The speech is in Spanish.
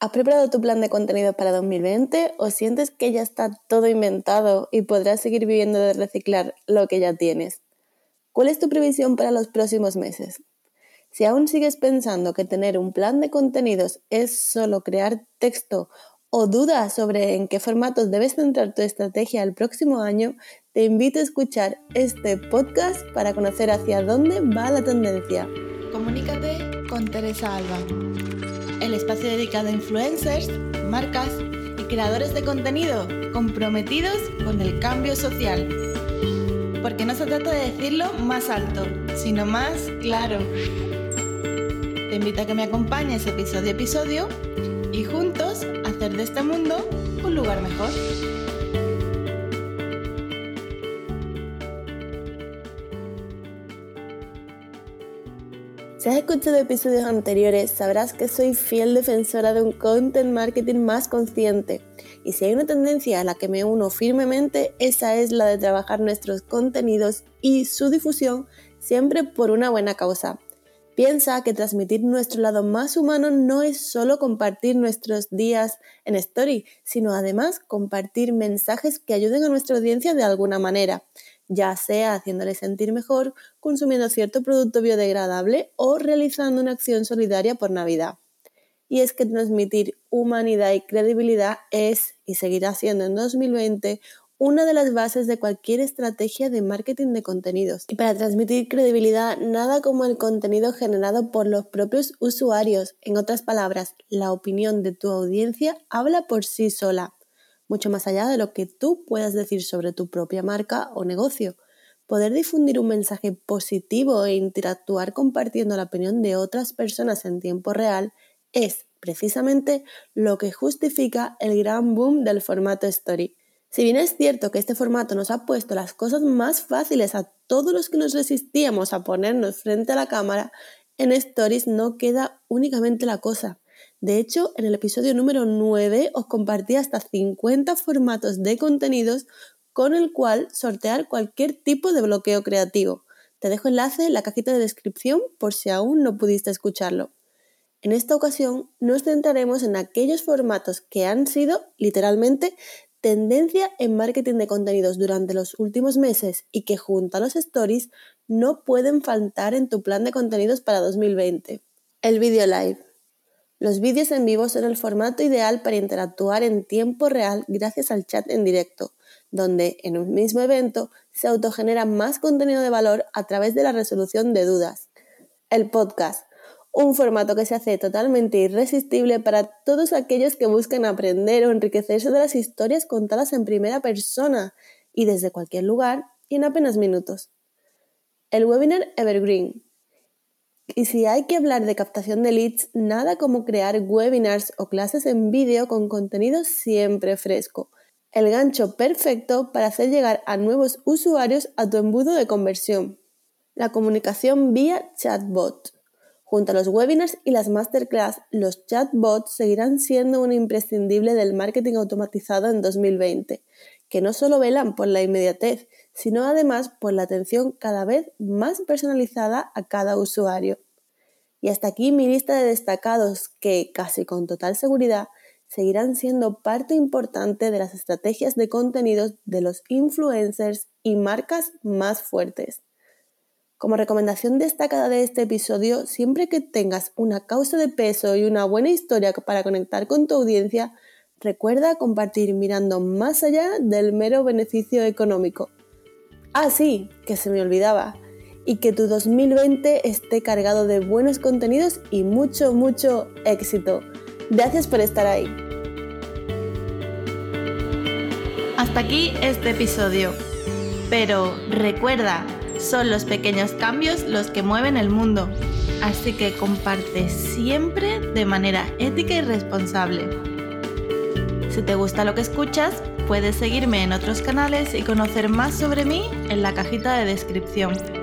¿Has preparado tu plan de contenido para 2020 o sientes que ya está todo inventado y podrás seguir viviendo de reciclar lo que ya tienes? ¿Cuál es tu previsión para los próximos meses? Si aún sigues pensando que tener un plan de contenidos es solo crear texto o dudas sobre en qué formatos debes centrar tu estrategia el próximo año, te invito a escuchar este podcast para conocer hacia dónde va la tendencia. Comunícate con Teresa Alba el espacio dedicado a influencers, marcas y creadores de contenido comprometidos con el cambio social. Porque no se trata de decirlo más alto, sino más claro. Te invito a que me acompañes episodio a episodio y juntos hacer de este mundo un lugar mejor. Si has escuchado episodios anteriores, sabrás que soy fiel defensora de un content marketing más consciente. Y si hay una tendencia a la que me uno firmemente, esa es la de trabajar nuestros contenidos y su difusión siempre por una buena causa. Piensa que transmitir nuestro lado más humano no es solo compartir nuestros días en Story, sino además compartir mensajes que ayuden a nuestra audiencia de alguna manera ya sea haciéndole sentir mejor, consumiendo cierto producto biodegradable o realizando una acción solidaria por Navidad. Y es que transmitir humanidad y credibilidad es y seguirá siendo en 2020 una de las bases de cualquier estrategia de marketing de contenidos. Y para transmitir credibilidad, nada como el contenido generado por los propios usuarios. En otras palabras, la opinión de tu audiencia habla por sí sola mucho más allá de lo que tú puedas decir sobre tu propia marca o negocio. Poder difundir un mensaje positivo e interactuar compartiendo la opinión de otras personas en tiempo real es precisamente lo que justifica el gran boom del formato story. Si bien es cierto que este formato nos ha puesto las cosas más fáciles a todos los que nos resistíamos a ponernos frente a la cámara, en stories no queda únicamente la cosa. De hecho, en el episodio número 9 os compartí hasta 50 formatos de contenidos con el cual sortear cualquier tipo de bloqueo creativo. Te dejo enlace en la cajita de descripción por si aún no pudiste escucharlo. En esta ocasión nos centraremos en aquellos formatos que han sido, literalmente, tendencia en marketing de contenidos durante los últimos meses y que junto a los stories no pueden faltar en tu plan de contenidos para 2020. El video live. Los vídeos en vivo son el formato ideal para interactuar en tiempo real gracias al chat en directo, donde en un mismo evento se autogenera más contenido de valor a través de la resolución de dudas. El podcast, un formato que se hace totalmente irresistible para todos aquellos que buscan aprender o enriquecerse de las historias contadas en primera persona y desde cualquier lugar y en apenas minutos. El webinar Evergreen, y si hay que hablar de captación de leads, nada como crear webinars o clases en vídeo con contenido siempre fresco. El gancho perfecto para hacer llegar a nuevos usuarios a tu embudo de conversión. La comunicación vía chatbot. Junto a los webinars y las masterclass, los chatbots seguirán siendo un imprescindible del marketing automatizado en 2020, que no solo velan por la inmediatez, sino además por la atención cada vez más personalizada a cada usuario. Y hasta aquí mi lista de destacados que, casi con total seguridad, seguirán siendo parte importante de las estrategias de contenidos de los influencers y marcas más fuertes. Como recomendación destacada de este episodio, siempre que tengas una causa de peso y una buena historia para conectar con tu audiencia, recuerda compartir mirando más allá del mero beneficio económico. Ah, sí, que se me olvidaba y que tu 2020 esté cargado de buenos contenidos y mucho, mucho éxito. Gracias por estar ahí. Hasta aquí este episodio. Pero recuerda, son los pequeños cambios los que mueven el mundo. Así que comparte siempre de manera ética y responsable. Si te gusta lo que escuchas, puedes seguirme en otros canales y conocer más sobre mí en la cajita de descripción.